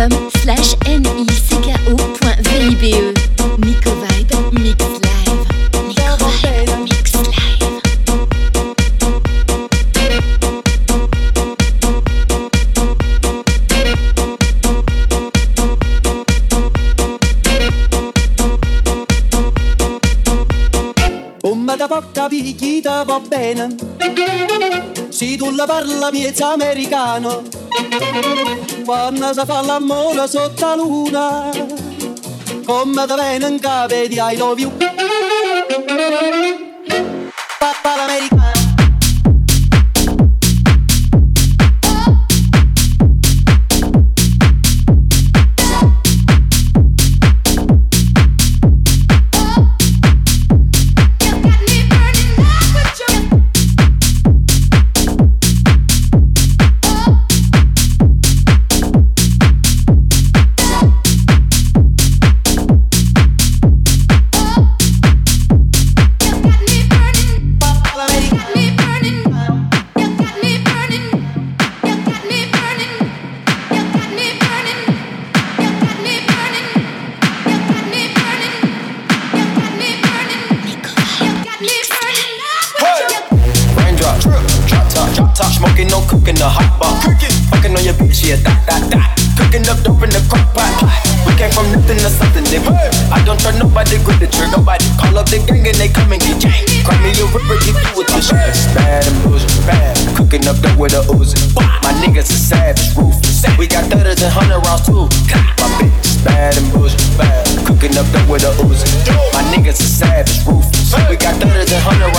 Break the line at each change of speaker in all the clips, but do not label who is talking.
facebook.com slash nicko.vibe Nico Vibe Mix Live. Nico Vibe Mix Live. Oh ma da porta picchita
va bene. Si tu la parla miez americano quando si fa l'amore sotto la luna come da viene in capo di I hundreds and hundred rounds too. My bitch bad and boujee bad, cooking up dope with a Uzi. My niggas are savage, ruthless. We got thudders than hundred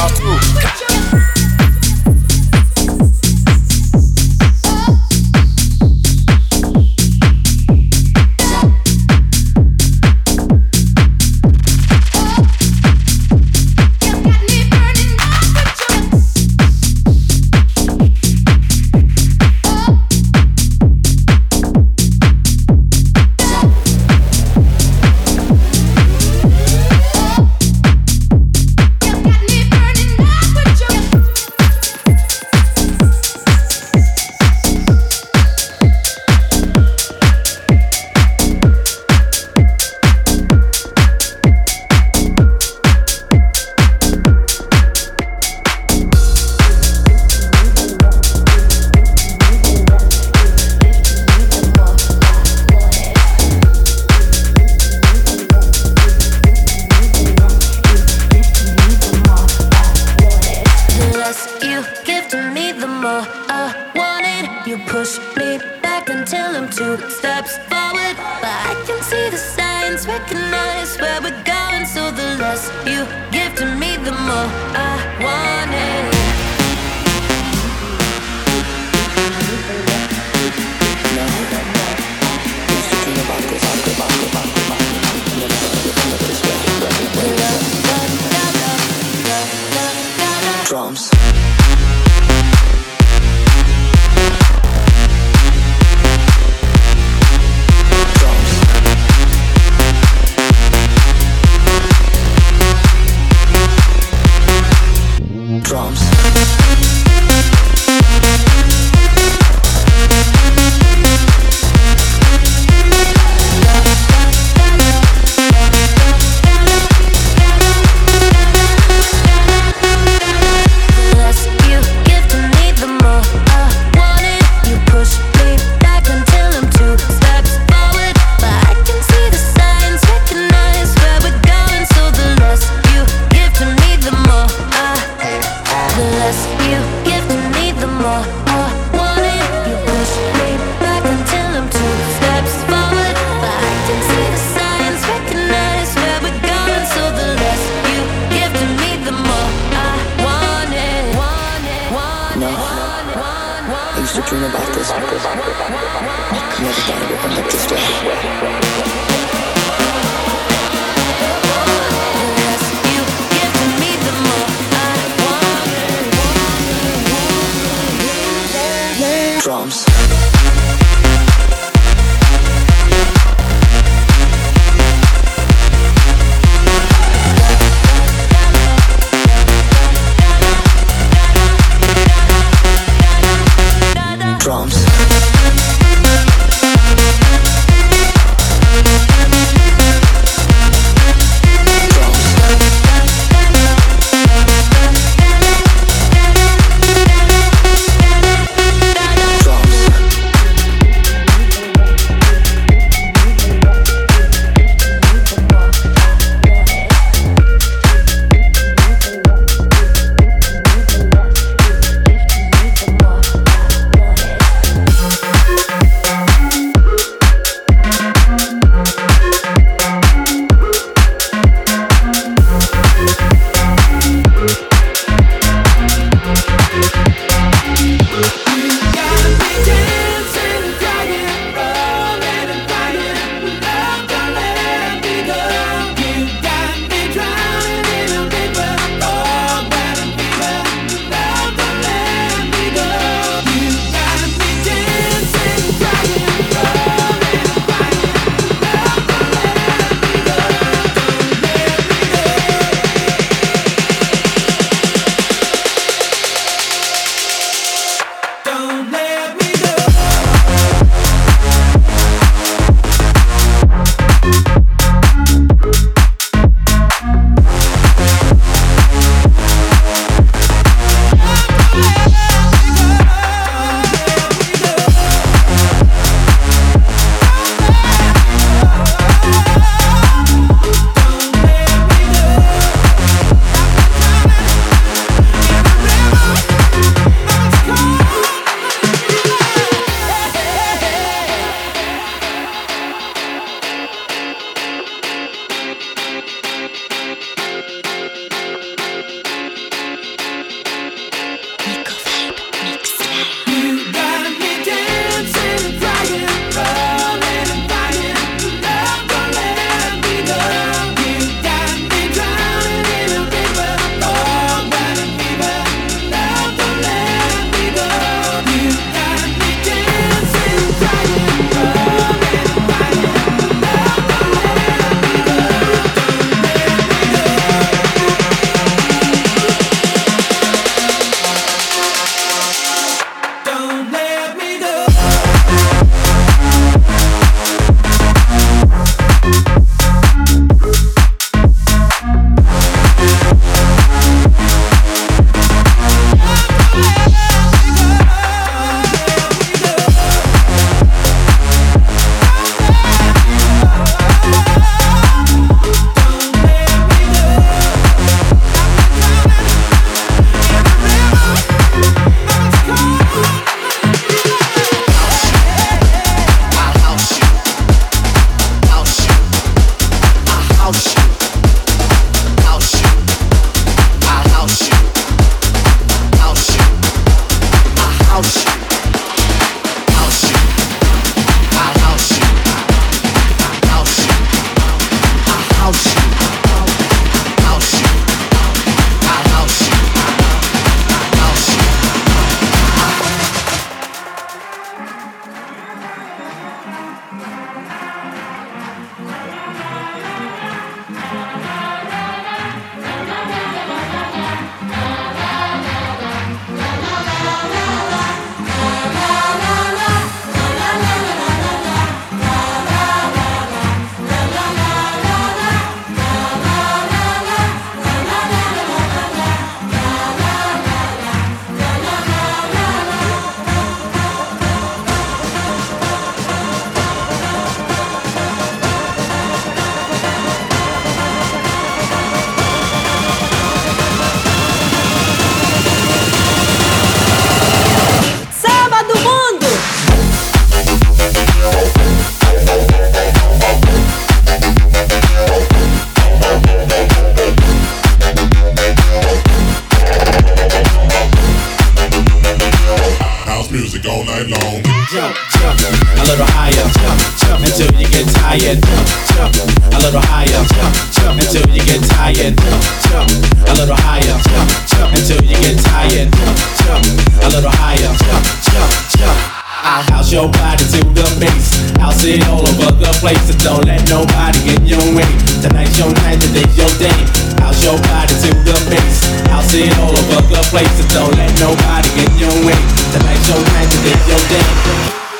sit all over the place. So don't let nobody get your way. Tonight's your night, today's your day. House your body to the bass. I'll sit all over the place. So don't let nobody get your way. Tonight's your night, today's your day.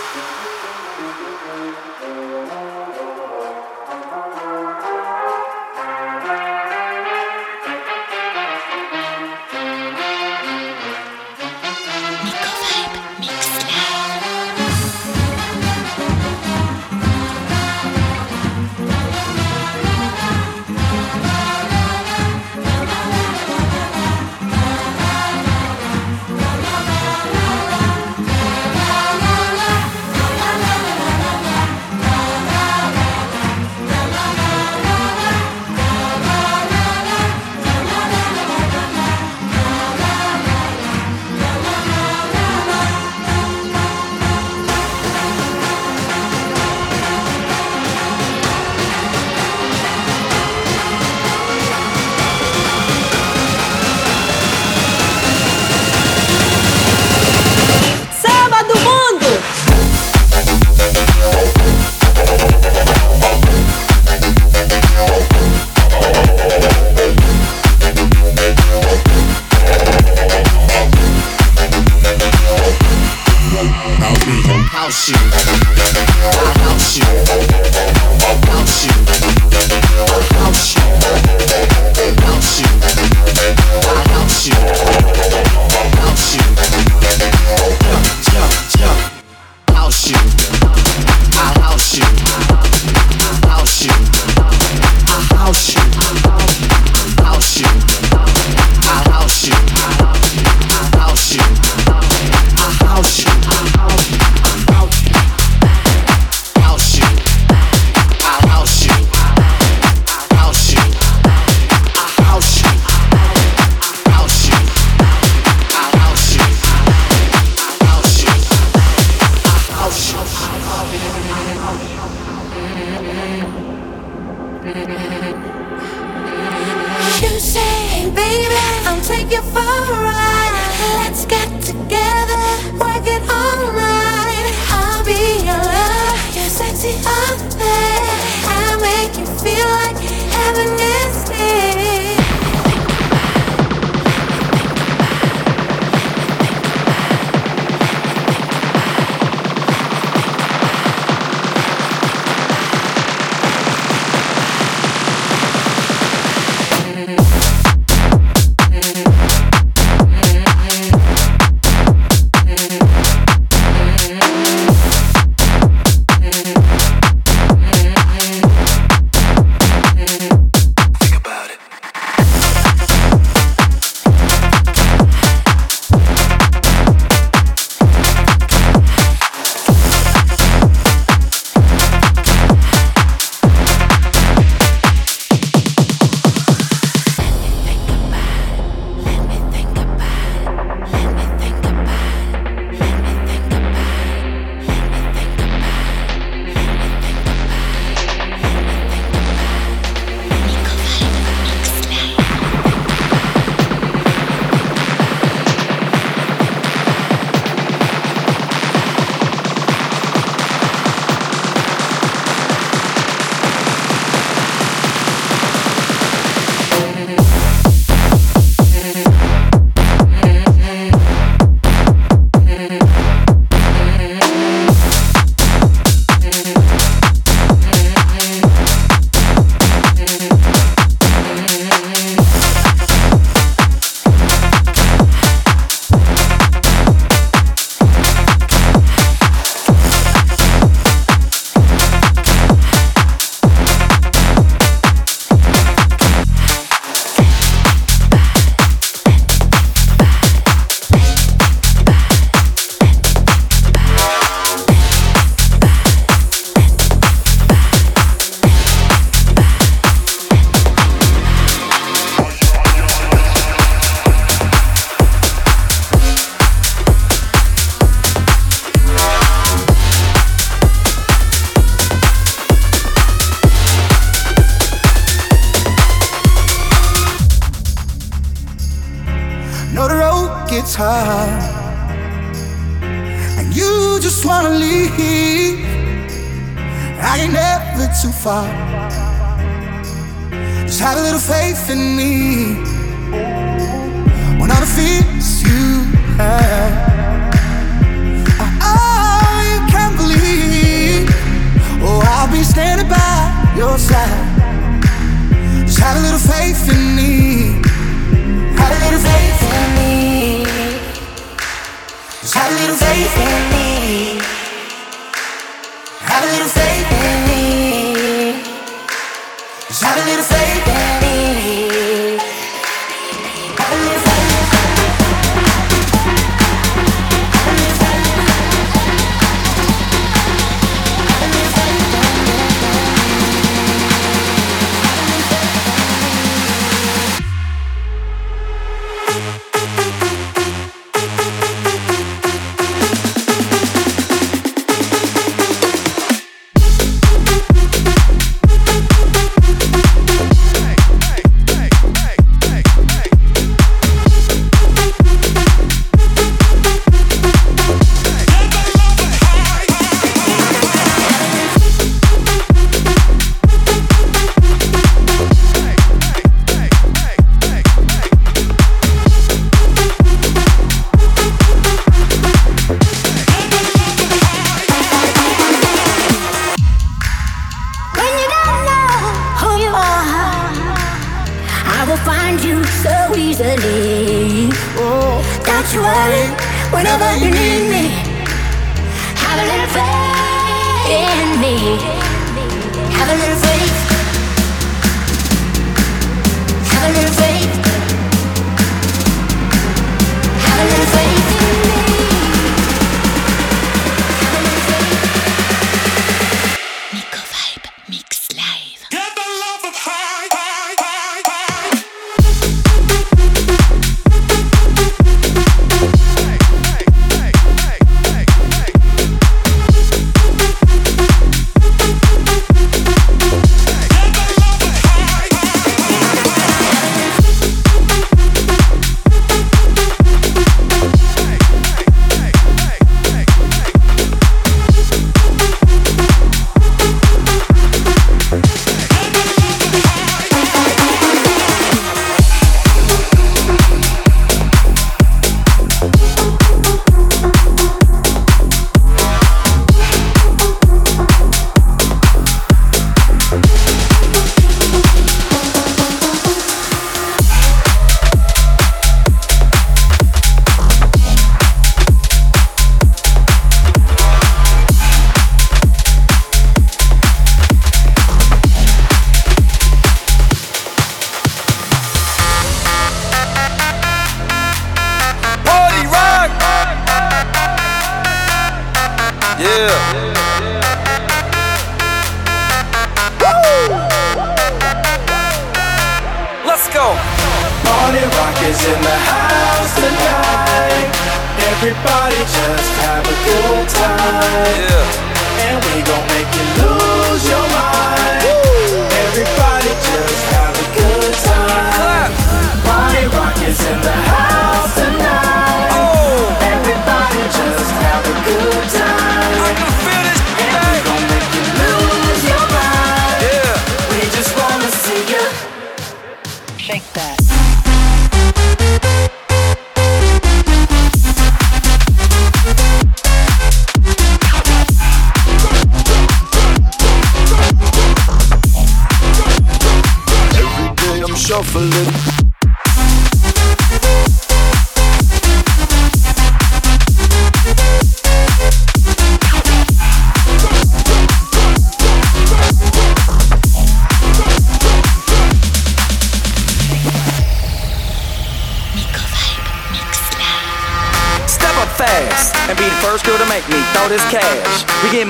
you. I want you.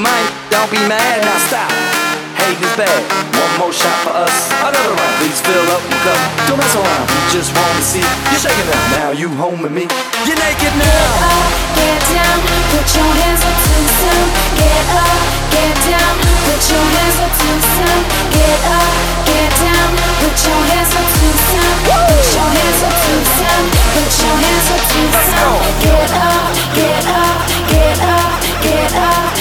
mind,
don't be mad, now stop. Hating is bad, one more shot for us. Another round, please fill up my cup. Don't mess around, we just want to see. You're shaking up, now you home with me. You're naked now.
Get up, get down, put your hands up to the sun. Get up, get down, put your hands up to the sun. Get up, get down, put your hands up to the sun. Put your hands up to the sun. Put your hands
up to the sun. Get up, get up, get up, get up.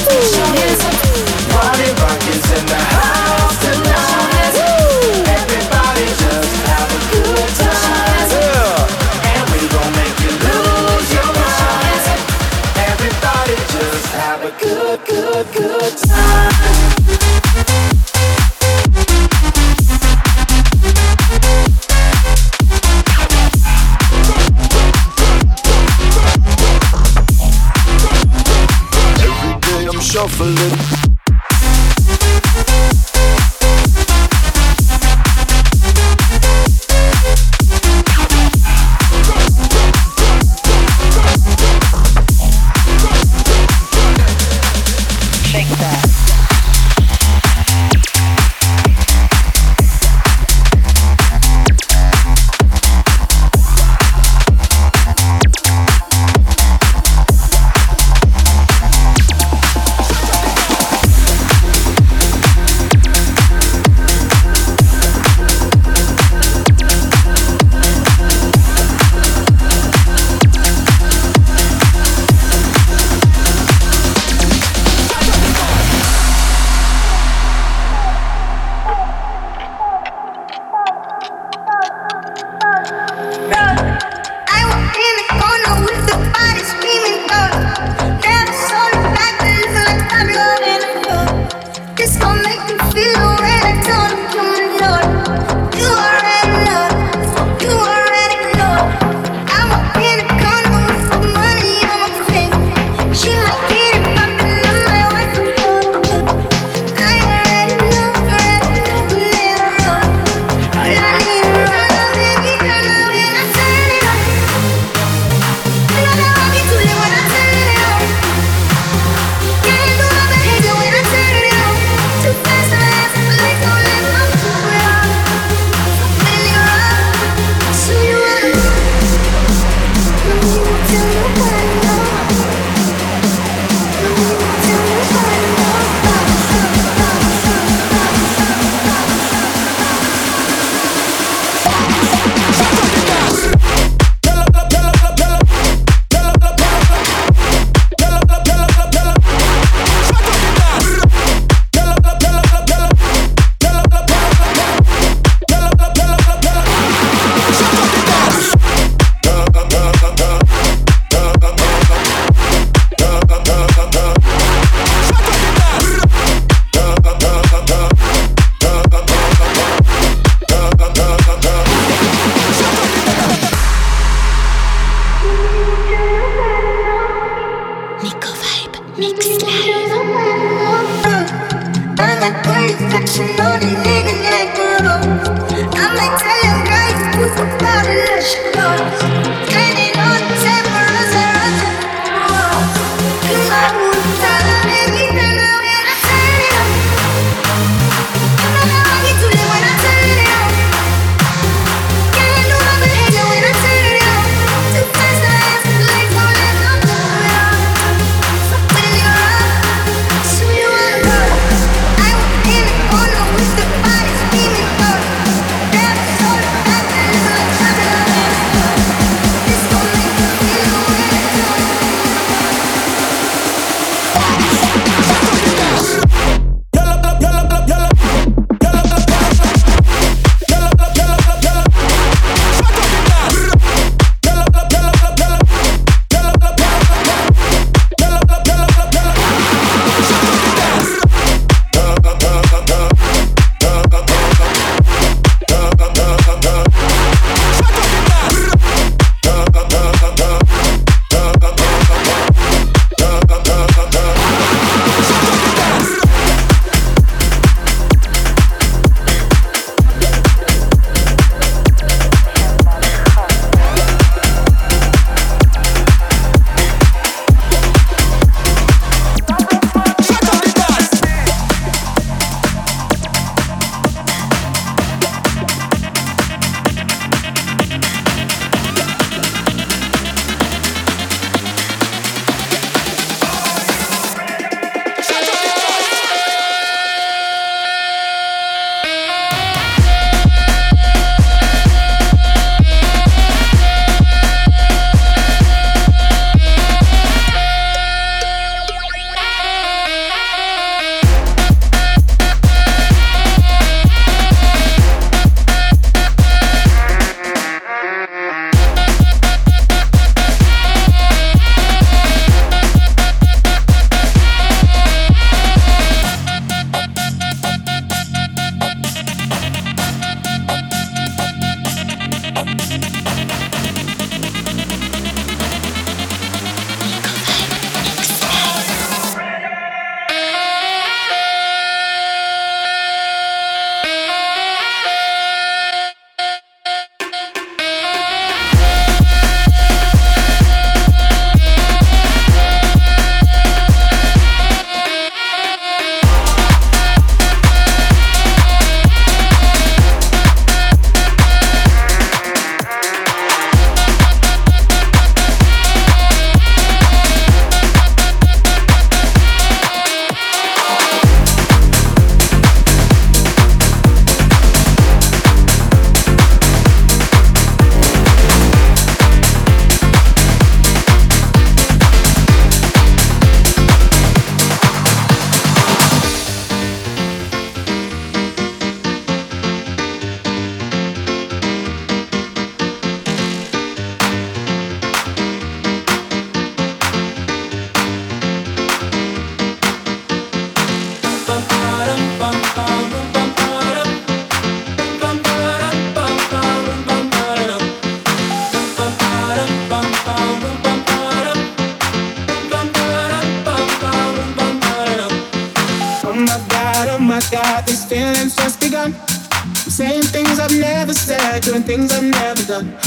things I've never done.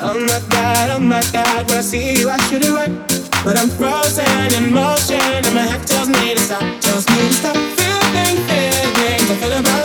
Oh my god, oh my god, when I see you, I should have run. But I'm frozen in motion, and my head tells me to stop. Tells me to stop feeling things
I
feel about.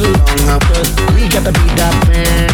Long. Cause we got to beat that pound.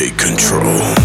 Take control.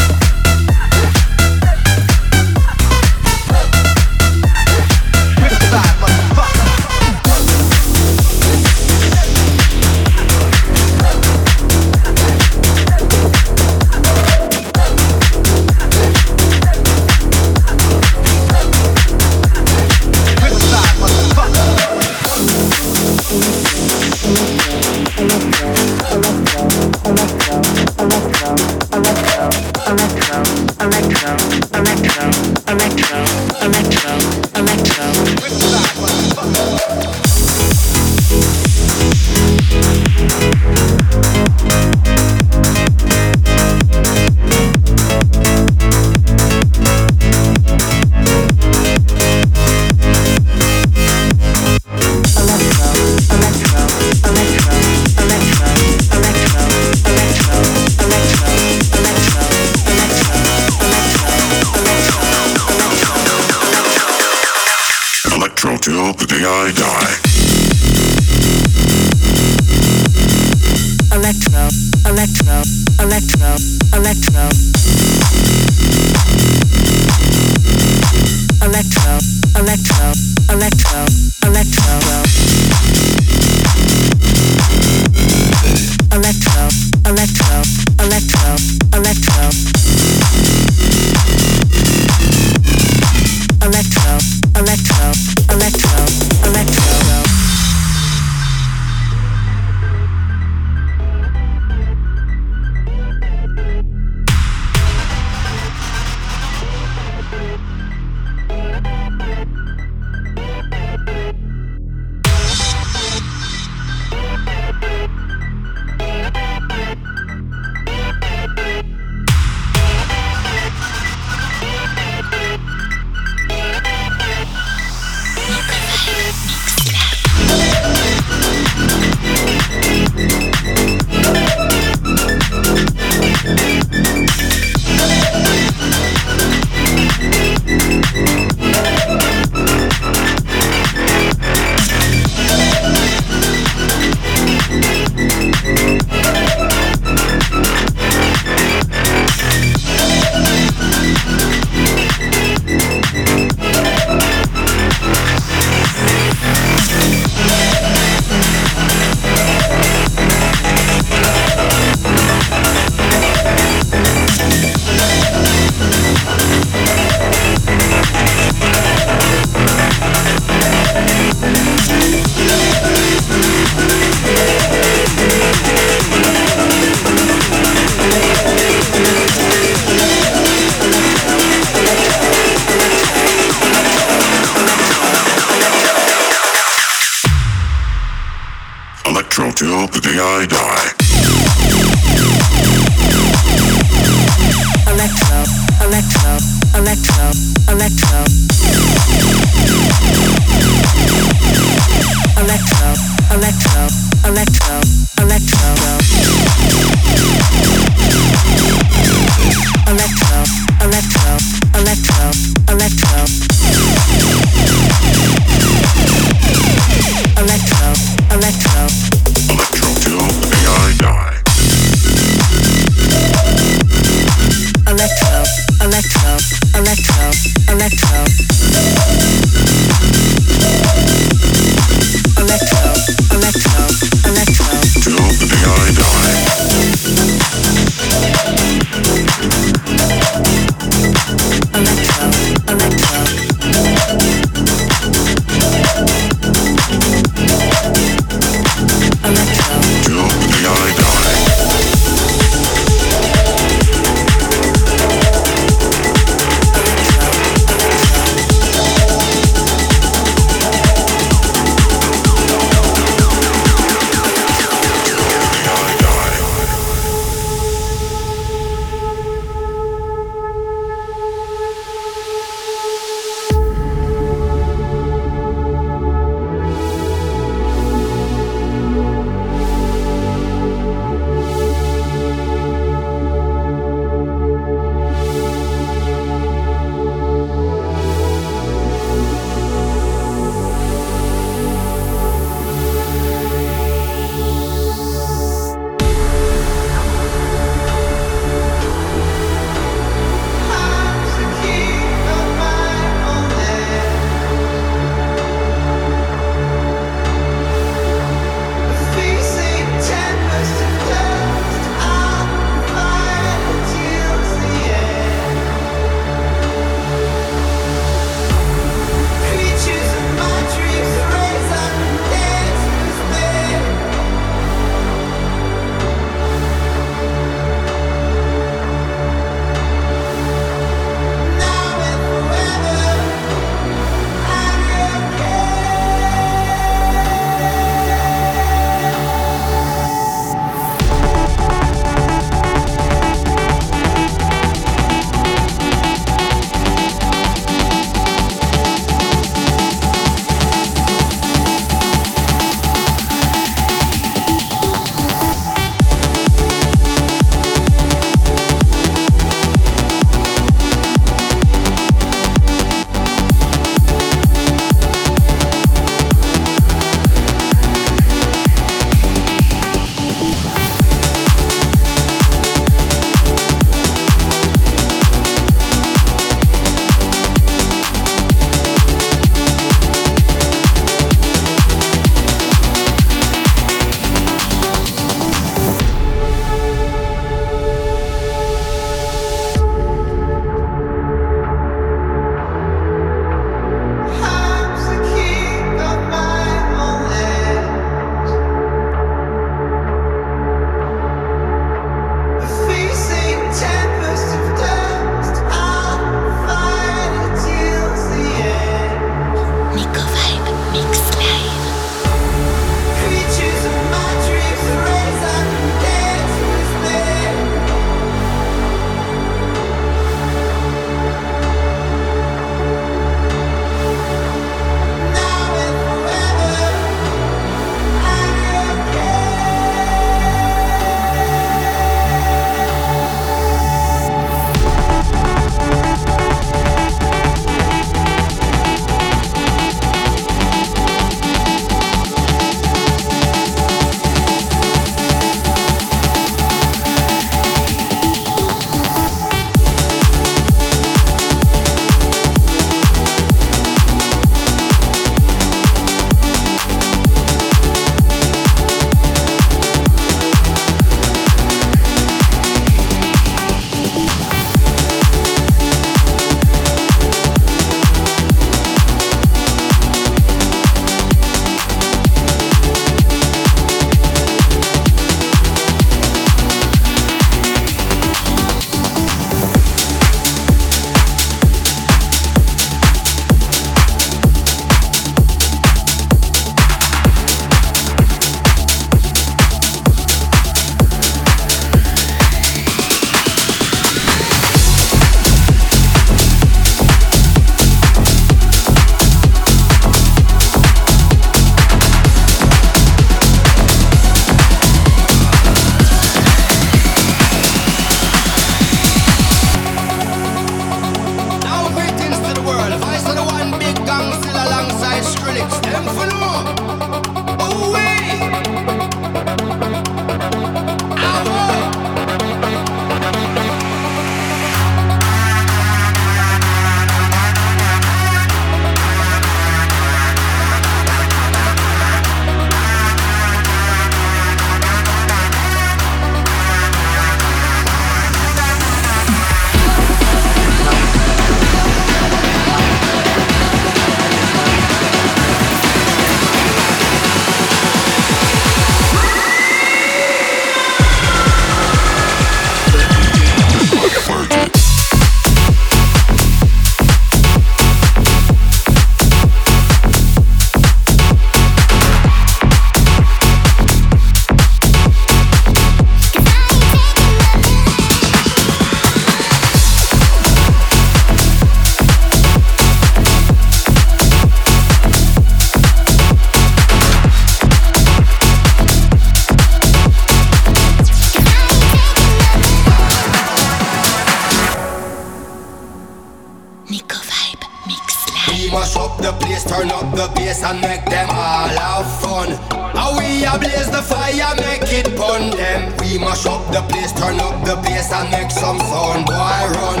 Up the bass and make them all have fun. How we a blaze the fire, make it burn them. We mash up the place, turn up the bass and make some sound, boy run.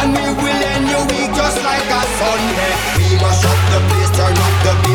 And we will end your week just like a Sunday. We mash up the place, turn up the bass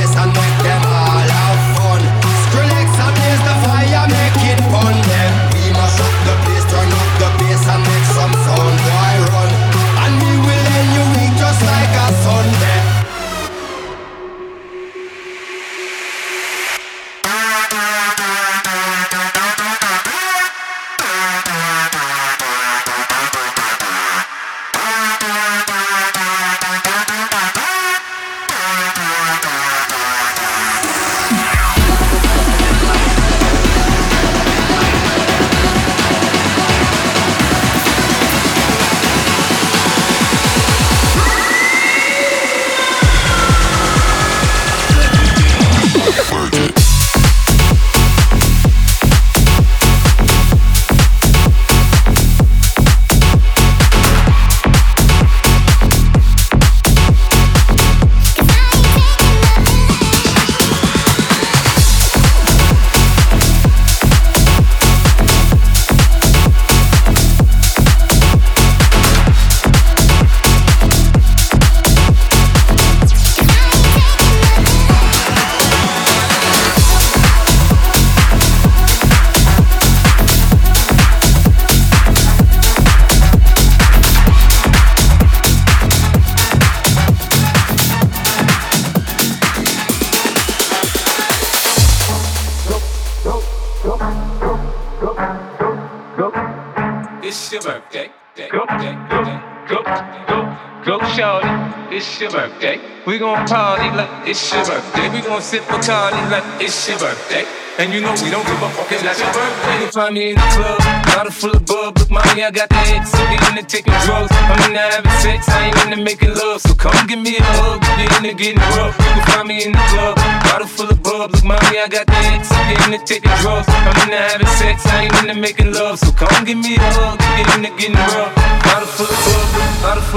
It's your birthday. We gon' party like it's your birthday. We gon' sip Bacardi like it's your birthday. And you know we don't give a fuck if that's your birthday. You find me in the club, bottle full of bub. Look, mommy, I got the X. I'm into taking drugs. I'm into having sex. I ain't into making love. So come give me a hug. Get into getting rough. You can find me in the club, bottle full of bub. Look, mommy, I got the X. I'm into taking drugs. I'm into having sex. I ain't into making love. So come give me a hug. Get into getting rough. Bottle full of bub. I'm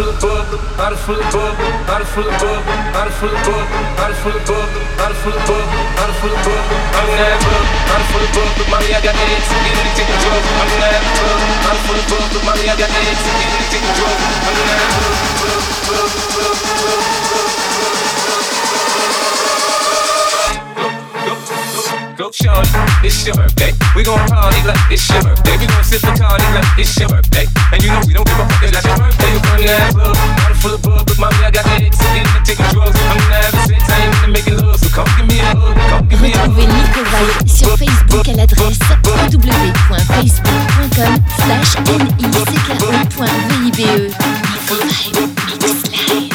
Coke, It's your birthday. We gon' party like it's your birthday. We gon' sip a like it's your. And you know we don't give a fuck. It's your full of bug, but mommy, I got taking drugs. I'm not having sex. I ain't making love. So come give me a hug. Come give me a hug.
Nico sur Facebook à l'adresse www.facebook.com slash nico.vibe. Nico Valle.